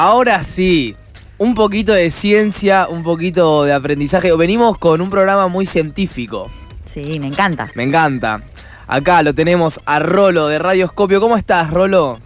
ahora sí. Un poquito de ciencia, un poquito de aprendizaje. Venimos con un programa muy científico. Sí, me encanta. Me encanta. Acá lo tenemos a Rolo de Radioscopio. ¿Cómo estás, Rolo?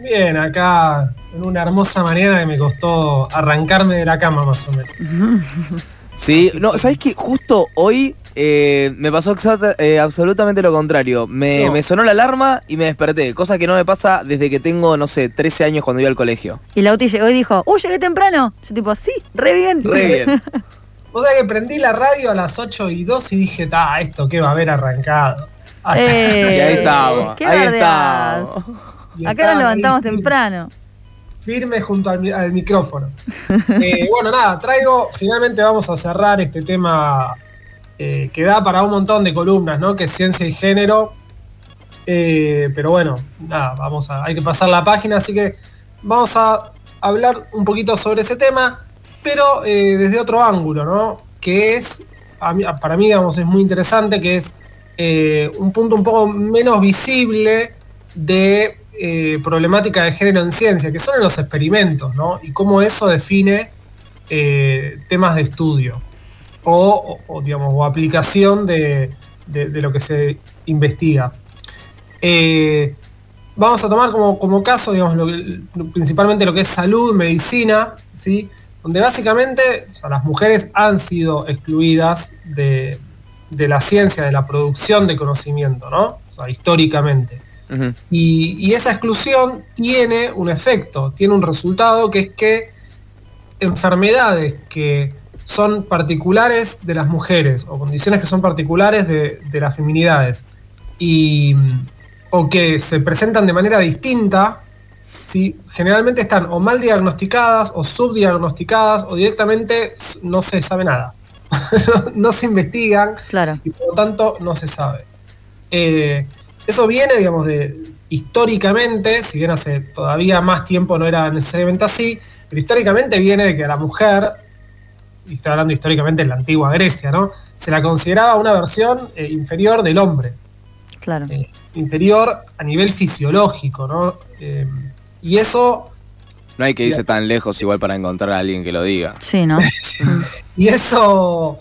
Bien, acá en una hermosa mañana que me costó arrancarme de la cama más o menos. Sí, no, ¿sabes qué? Justo hoy eh, me pasó exacta- eh, absolutamente lo contrario. Me, No. me sonó la alarma y me desperté, cosa que no me pasa desde que tengo, no sé, 13 años cuando iba al colegio. Y Lauti llegó y dijo, ¡uh, llegué temprano! Yo tipo, sí, re bien. Re bien. O sea que prendí la radio a las 8 y 2 y dije, ta, esto que va a haber arrancado. Eh, Y ahí estamos, ¿qué ahí Acá nos levantamos temprano. Firme junto al, mi- al micrófono. Eh, bueno, nada, traigo, finalmente vamos a cerrar este tema eh, que da para un montón de columnas, ¿no? Que es ciencia y género. Eh, pero bueno, nada, vamos a, hay que pasar la página, así que vamos a hablar un poquito sobre ese tema, pero desde otro ángulo, ¿no? Que es, para mí, digamos, es muy interesante, que es un punto un poco menos visible de eh, problemática de género en ciencia, que son los experimentos, ¿no? Y cómo eso define eh, temas de estudio o, o, digamos, o aplicación de, de- lo que se investiga. Eh, vamos a tomar como, como caso, digamos, principalmente lo que es salud, medicina, ¿sí? donde básicamente las mujeres han sido excluidas de, de la ciencia, de la producción de conocimiento, ¿no? O sea, históricamente. Y, y esa exclusión tiene un efecto, tiene un resultado que es que enfermedades que son particulares de las mujeres o condiciones que son particulares de, de las feminidades y, o que se presentan de manera distinta, ¿sí? generalmente están o mal diagnosticadas o subdiagnosticadas o directamente no se sabe nada. no se investigan Claro. y por lo tanto no se sabe. Eh, eso viene, digamos, de históricamente, si bien hace todavía más tiempo no era necesariamente así, pero históricamente viene de que a la mujer, y estoy hablando históricamente en la antigua Grecia, ¿no? Se la consideraba una versión eh, inferior del hombre, Claro. eh, inferior a nivel fisiológico, ¿no? Eh, y eso No hay que irse tan lejos igual para encontrar a alguien que lo diga. Sí, ¿no? Y eso,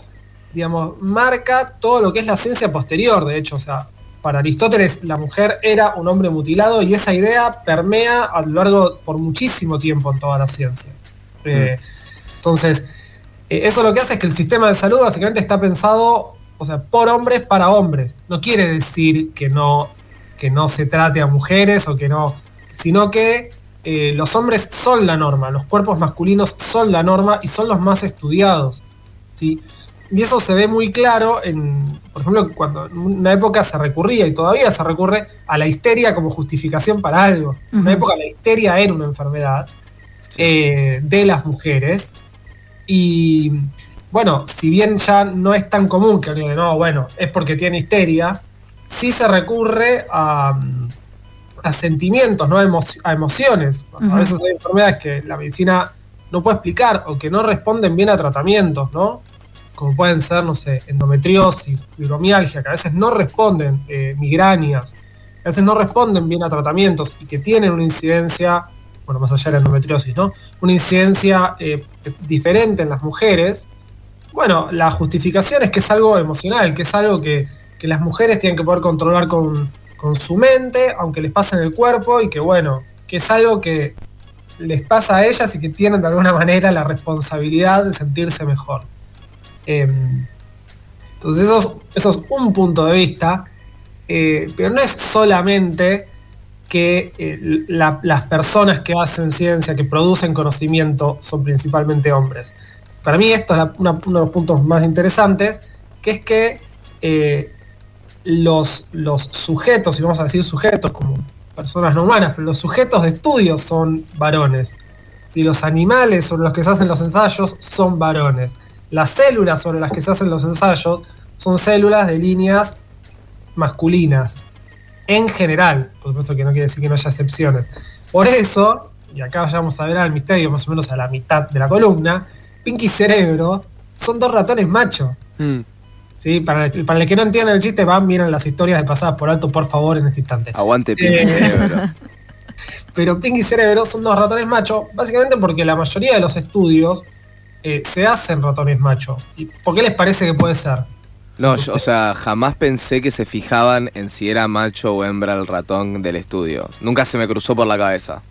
digamos, marca todo lo que es la ciencia posterior, de hecho, o sea, para Aristóteles la mujer era un hombre mutilado y esa idea permea a lo largo por muchísimo tiempo en toda la ciencia. Eh, Entonces, eh, eso lo que hace es que el sistema de salud básicamente está pensado, o sea, por hombres para hombres. No quiere decir que no, que no se trate a mujeres o que no, sino que eh, los hombres son la norma, los cuerpos masculinos son la norma y son los más estudiados. ¿sí? Y eso se ve muy claro en, por ejemplo, cuando en una época se recurría y todavía se recurre a la histeria como justificación para algo. En una época la histeria era una enfermedad eh, de las mujeres. Y bueno, si bien ya no es tan común que alguien no, bueno, es porque tiene histeria, sí se recurre a, a sentimientos, ¿no? a, emo- a emociones. A veces hay enfermedades que la medicina no puede explicar o que no responden bien a tratamientos, ¿no? Como pueden ser, no sé, endometriosis, fibromialgia, que a veces no responden, eh, migrañas, que a veces no responden bien a tratamientos y que tienen una incidencia, bueno, más allá de la endometriosis, ¿no? Una incidencia eh, diferente en las mujeres. Bueno, la justificación es que es algo emocional, que es algo que, que las mujeres tienen que poder controlar con, con su mente, aunque les pase en el cuerpo, y que bueno, que es algo que les pasa a ellas y que tienen de alguna manera la responsabilidad de sentirse mejor. Em, entonces eso es, un punto de vista, eh, pero no es solamente que eh, la- las personas que hacen ciencia, que producen conocimiento, son principalmente hombres. Para mí esto es uno de los puntos más interesantes, que es que eh, los, los sujetos, y vamos a decir sujetos como personas no humanas, pero los sujetos de estudio son varones. y los animales sobre los que se hacen los ensayos son varones. Las células sobre las que se hacen los ensayos son células de líneas masculinas. En general, por supuesto que no quiere decir que no haya excepciones. Por eso, y acá vamos a ver al misterio más o menos a la mitad de la columna, Pinky y Cerebro son dos ratones machos. Mm. ¿sí? Para, el, para el que no entienda el chiste, van, miren las historias de pasadas por alto, por favor, en este instante. Aguante Pinky Eh. Cerebro. Pero Pinky Cerebro son dos ratones machos, básicamente porque la mayoría de los estudios eh, se hacen ratones machos. ¿Y por qué les parece que puede ser? No, yo, o sea, jamás pensé que se fijaban en si era macho o hembra el ratón del estudio. Nunca se me cruzó por la cabeza.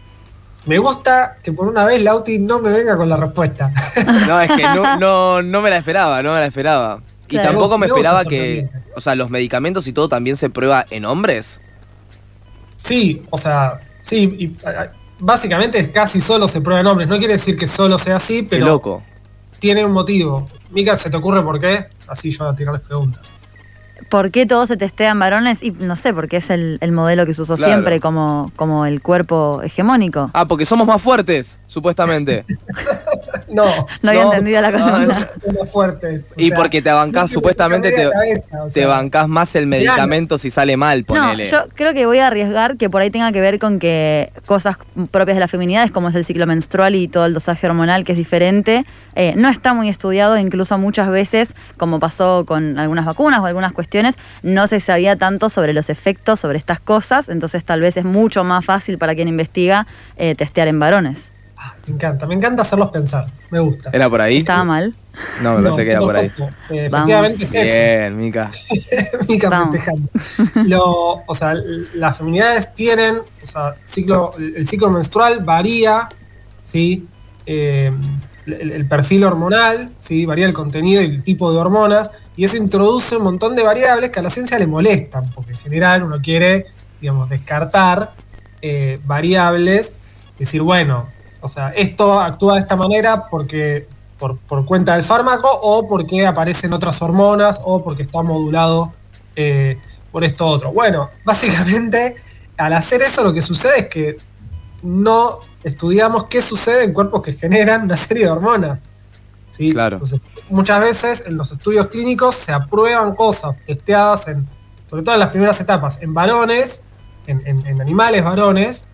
Me gusta que por una vez Lauti no me venga con la respuesta. No, es que no, no, no me la esperaba, no me la esperaba. Y Claro. tampoco me esperaba que, o sea, los medicamentos y todo también se prueba en hombres. sí, o sea, sí, y, básicamente casi solo se prueba en hombres. No quiere decir que solo sea así, Qué pero loco. Tiene un motivo. Mika, ¿se te ocurre por qué? Así yo voy a tirarles preguntas. ¿Por qué todos se testean varones? Y no sé, porque es el, el modelo que se usó Claro. siempre como, como el cuerpo hegemónico. Ah, porque somos más fuertes, supuestamente. No, No había no, entendido la no, columna. no somos fuertes. O Y sea, porque te bancás, supuestamente te, cabeza, o te sea, bancás más el medicamento si sale mal, No, ponele. yo creo que voy a arriesgar que por ahí tenga que ver con que cosas propias de la feminidad, como es el ciclo menstrual y todo el dosaje hormonal, que es diferente, eh, no está muy estudiado, incluso muchas veces, como pasó con algunas vacunas o algunas cuestiones, no se sabía tanto sobre los efectos sobre estas cosas, entonces tal vez es mucho más fácil para quien investiga eh, testear en varones. Me encanta, me encanta hacerlos pensar. Me gusta. ¿Era por ahí? ¿Estaba mal? No, me parece que era por ahí. Eh, efectivamente es eso. Bien, Mica. Mica festejando. Lo, o sea, las feminidades tienen, o sea, ciclo, el ciclo menstrual varía, ¿sí? Eh, el, el perfil hormonal, ¿sí? Varía el contenido y el tipo de hormonas, y eso introduce un montón de variables que a la ciencia le molestan, porque en general uno quiere, digamos, descartar eh, variables, decir, bueno, o sea, esto actúa de esta manera porque por, por cuenta del fármaco o porque aparecen otras hormonas o porque está modulado eh, por esto otro. Bueno, básicamente al hacer eso lo que sucede es que no estudiamos qué sucede en cuerpos que generan una serie de hormonas. ¿sí? Claro. Entonces, muchas veces en los estudios clínicos se aprueban cosas testeadas en, sobre todo en las primeras etapas, en varones, en, en- en animales varones,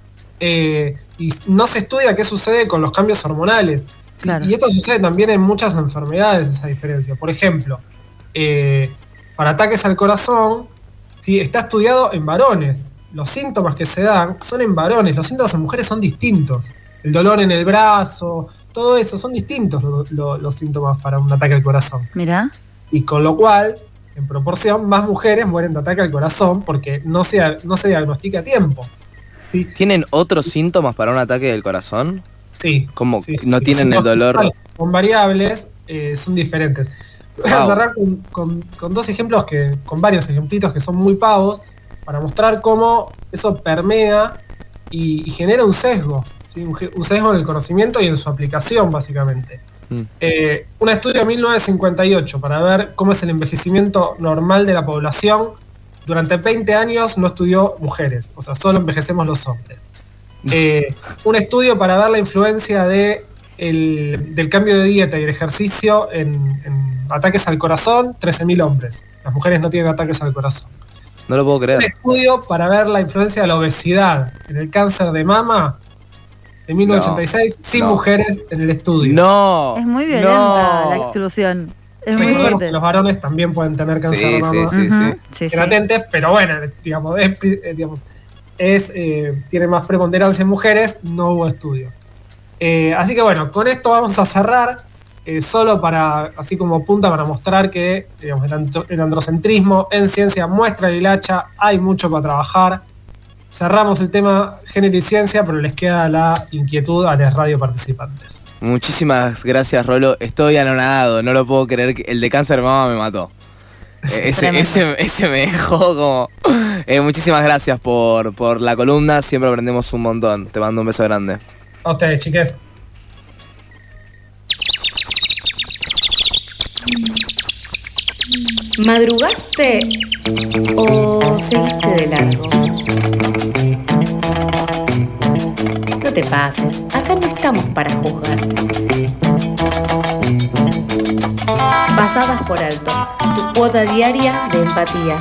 eh, y no se estudia qué sucede con los cambios hormonales. ¿sí? Claro. Y esto sucede también en muchas enfermedades, esa diferencia. Por ejemplo, eh, para ataques al corazón, ¿sí? está estudiado en varones. Los síntomas que se dan son en varones, los síntomas en mujeres son distintos. El dolor en el brazo, todo eso, son distintos lo- lo- los síntomas para un ataque al corazón. Mirá. Y con lo cual, en proporción, más mujeres mueren de ataque al corazón porque no se, no se diagnostica a tiempo. ¿Sí? ¿Tienen otros síntomas para un ataque del corazón? Sí. ¿Cómo? sí, sí, ¿No tienen el dolor? Con variables eh, son diferentes. Voy a Wow. cerrar con, con- con dos ejemplos que, con varios ejemplitos que son muy pavos, para mostrar cómo eso permea y, y genera un sesgo, un sesgo en el conocimiento y en su aplicación, básicamente. Mm. Eh, un estudio de 1958 para ver cómo es el envejecimiento normal de la población. Durante 20 años no estudió mujeres, o sea, solo envejecemos los hombres. Eh, un estudio para ver la influencia de el- del cambio de dieta y el ejercicio en, en ataques al corazón, 13.000 hombres. Las mujeres no tienen ataques al corazón. No lo puedo creer. Un estudio para ver la influencia de la obesidad en el cáncer de mama de 1986, sin no. mujeres en el estudio. No. Es muy violenta no. la exclusión. Es muy Recordemos fuerte. que los varones también pueden tener cáncer Sí, de mama. sí, latentes, pero bueno, digamos, es, pri- eh, digamos, es, eh, tiene más preponderancia en mujeres, no hubo estudios. Eh, así que bueno, con esto vamos a cerrar, eh, solo para, así como punta para mostrar que digamos, el, antro- el androcentrismo en ciencia muestra y hacha, hay mucho para trabajar. Cerramos el tema género y ciencia, pero les queda la inquietud a los radio participantes. Muchísimas gracias, Rolo. Estoy anonadado, no lo puedo creer. que El de cáncer de mama me mató. Eh, Ese, ese, ese me dejó como... Eh, muchísimas gracias por, por la columna, siempre aprendemos un montón. Te mando un beso grande. A ustedes, chiques. ¿Madrugaste o seguiste de largo? Te pases, acá no estamos para juzgar. Pasadas por alto, tu cuota diaria de empatía.